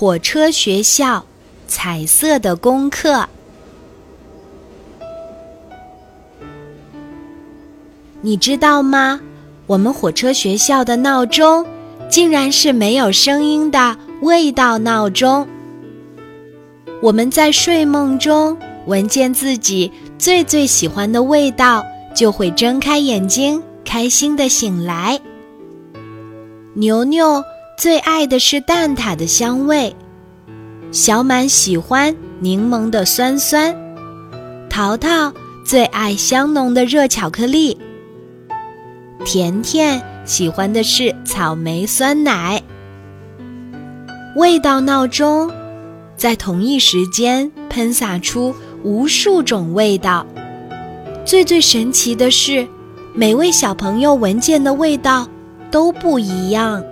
火车学校彩色的功课。你知道吗？我们火车学校的闹钟，竟然是没有声音的味道闹钟。我们在睡梦中闻见自己最最喜欢的味道，就会睁开眼睛，开心的醒来。牛牛最爱的是蛋挞的香味，小满喜欢柠檬的酸酸，淘淘最爱香浓的热巧克力。甜甜喜欢的是草莓酸奶。味道闹钟在同一时间喷洒出无数种味道。最最神奇的是，每位小朋友闻见的味道都不一样。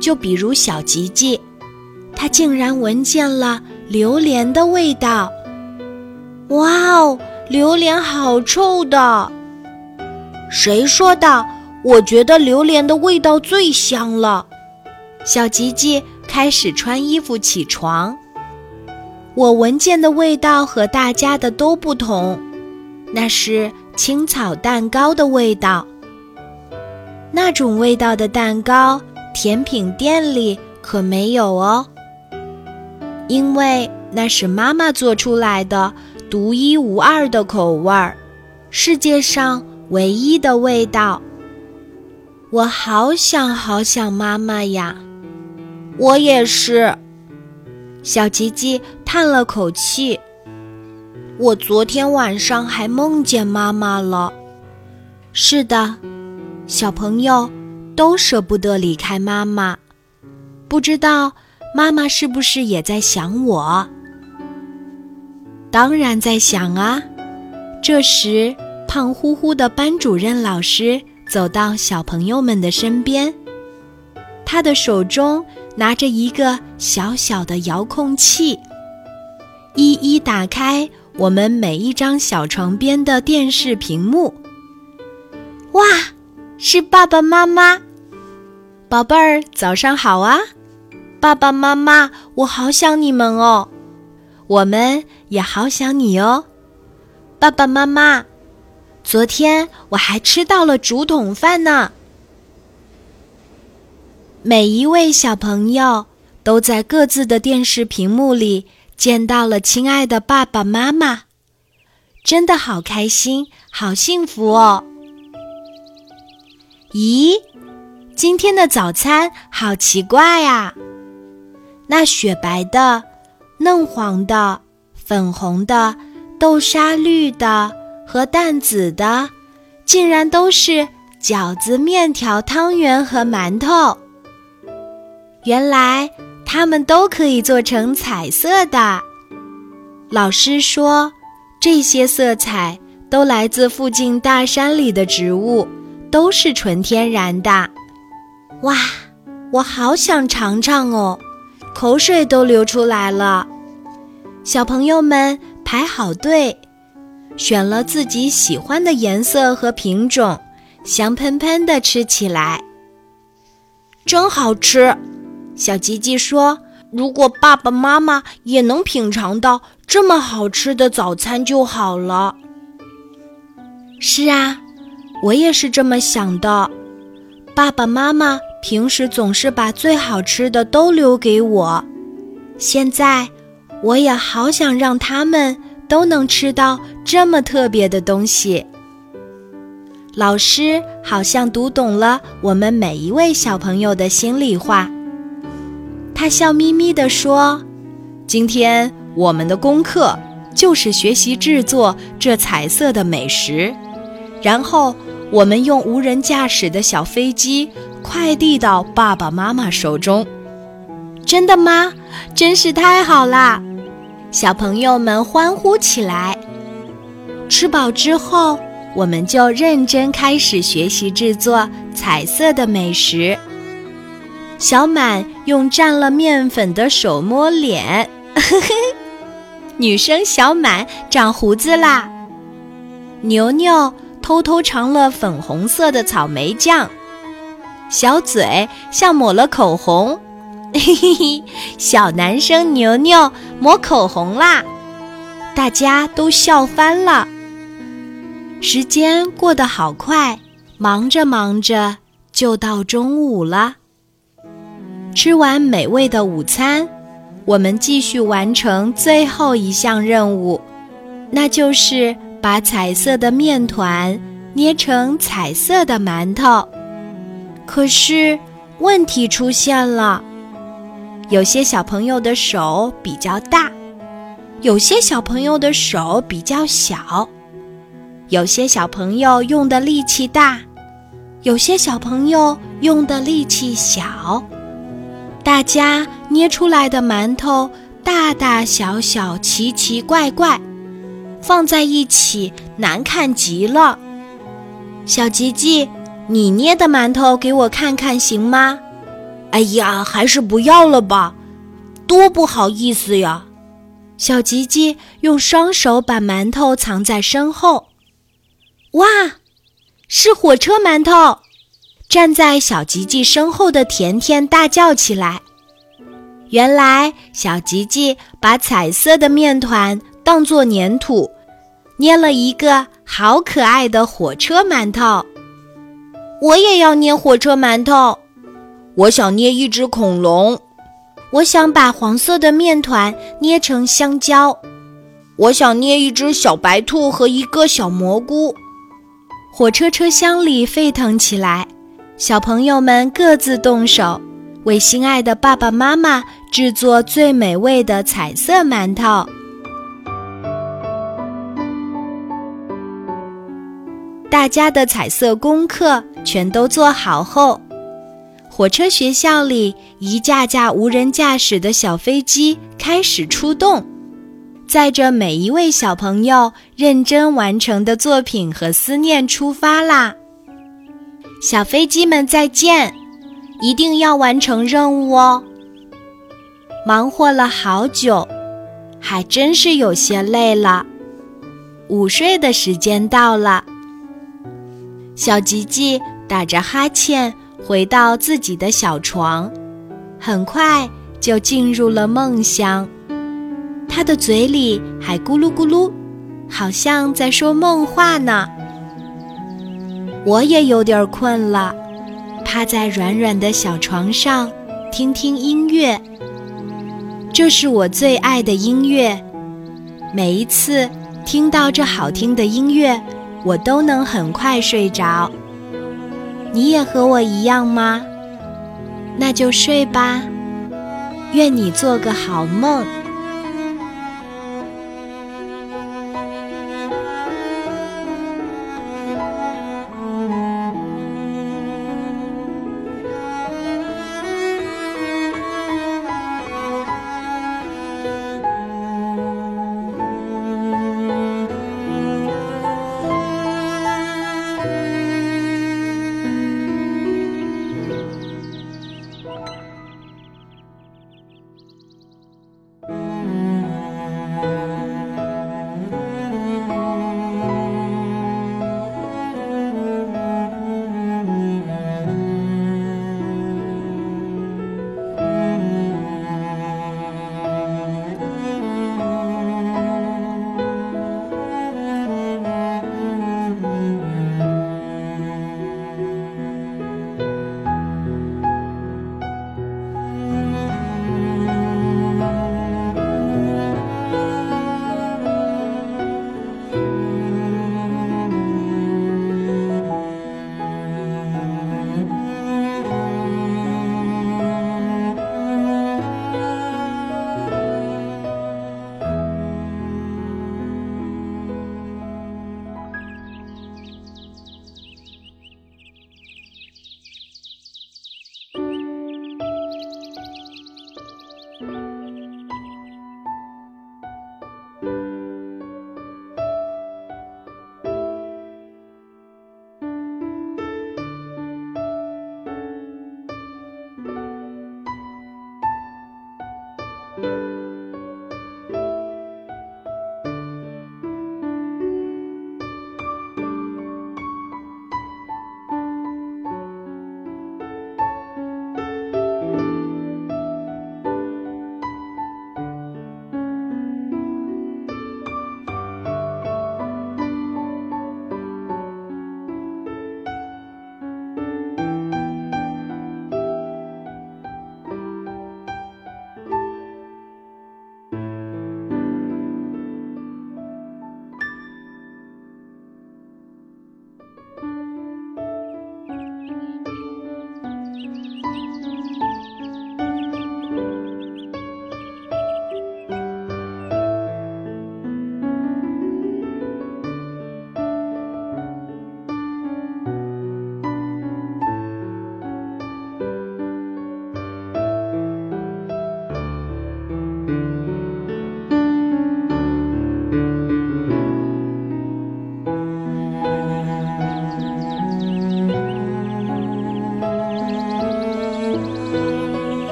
就比如小吉吉，他竟然闻见了榴莲的味道。哇哦，榴莲好臭的！谁说的？我觉得榴莲的味道最香了。小吉吉开始穿衣服起床。我闻见的味道和大家的都不同，那是青草蛋糕的味道。那种味道的蛋糕，甜品店里可没有哦，因为那是妈妈做出来的独一无二的口味儿，世界上。唯一的味道，我好想好想妈妈呀！我也是。小吉吉叹了口气。我昨天晚上还梦见妈妈了。是的，小朋友都舍不得离开妈妈。不知道妈妈是不是也在想我？当然在想啊。这时。胖乎乎的班主任老师走到小朋友们的身边，他的手中拿着一个小小的遥控器，一一打开我们每一张小床边的电视屏幕。哇，是爸爸妈妈，宝贝儿，早上好啊！爸爸妈妈，我好想你们哦，我们也好想你哦，爸爸妈妈。昨天我还吃到了竹筒饭呢。每一位小朋友都在各自的电视屏幕里见到了亲爱的爸爸妈妈，真的好开心，好幸福哦！咦，今天的早餐好奇怪呀！那雪白的、嫩黄的、粉红的、豆沙绿的。和淡紫的，竟然都是饺子、面条、汤圆和馒头。原来它们都可以做成彩色的。老师说，这些色彩都来自附近大山里的植物，都是纯天然的。哇，我好想尝尝哦，口水都流出来了。小朋友们排好队。选了自己喜欢的颜色和品种，香喷喷的吃起来，真好吃。小吉吉说：“如果爸爸妈妈也能品尝到这么好吃的早餐就好了。”是啊，我也是这么想的。爸爸妈妈平时总是把最好吃的都留给我，现在我也好想让他们。都能吃到这么特别的东西。老师好像读懂了我们每一位小朋友的心里话，他笑眯眯地说：“今天我们的功课就是学习制作这彩色的美食，然后我们用无人驾驶的小飞机快递到爸爸妈妈手中。”真的吗？真是太好啦！小朋友们欢呼起来。吃饱之后，我们就认真开始学习制作彩色的美食。小满用蘸了面粉的手摸脸，呵呵，女生小满长胡子啦。牛牛偷偷尝了粉红色的草莓酱，小嘴像抹了口红，嘿嘿嘿，小男生牛牛抹口红啦！大家都笑翻了。时间过得好快，忙着忙着就到中午了。吃完美味的午餐，我们继续完成最后一项任务，那就是把彩色的面团捏成彩色的馒头。可是问题出现了，有些小朋友的手比较大。有些小朋友的手比较小，有些小朋友用的力气大，有些小朋友用的力气小，大家捏出来的馒头大大小小、奇奇怪怪，放在一起难看极了。小吉吉，你捏的馒头给我看看行吗？哎呀，还是不要了吧，多不好意思呀。小吉吉用双手把馒头藏在身后，哇，是火车馒头！站在小吉吉身后的甜甜大叫起来。原来小吉吉把彩色的面团当作粘土，捏了一个好可爱的火车馒头。我也要捏火车馒头，我想捏一只恐龙。我想把黄色的面团捏成香蕉，我想捏一只小白兔和一个小蘑菇。火车车厢里沸腾起来，小朋友们各自动手，为心爱的爸爸妈妈制作最美味的彩色馒头。大家的彩色功课全都做好后。火车学校里，一架架无人驾驶的小飞机开始出动，载着每一位小朋友认真完成的作品和思念出发啦！小飞机们再见，一定要完成任务哦！忙活了好久，还真是有些累了。午睡的时间到了，小吉吉打着哈欠。回到自己的小床，很快就进入了梦乡。他的嘴里还咕噜咕噜，好像在说梦话呢。我也有点困了，趴在软软的小床上，听听音乐。这是我最爱的音乐，每一次听到这好听的音乐，我都能很快睡着。你也和我一样吗？那就睡吧，愿你做个好梦。